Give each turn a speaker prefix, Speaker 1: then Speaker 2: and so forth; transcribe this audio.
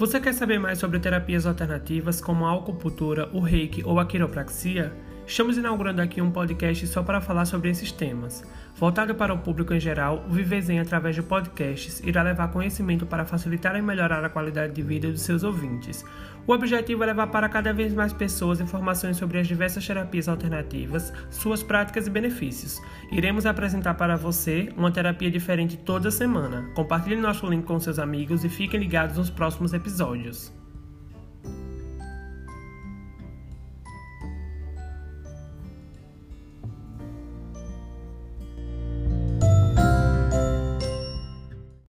Speaker 1: Você quer saber mais sobre terapias alternativas como a acupuntura, o reiki ou a quiropraxia? Estamos inaugurando aqui um podcast só para falar sobre esses temas. Voltado para o público em geral, o Vivezen, através de podcasts, irá levar conhecimento para facilitar e melhorar a qualidade de vida dos seus ouvintes. O objetivo é levar para cada vez mais pessoas informações sobre as diversas terapias alternativas, suas práticas e benefícios. Iremos apresentar para você uma terapia diferente toda semana. Compartilhe nosso link com seus amigos e fiquem ligados nos próximos episódios.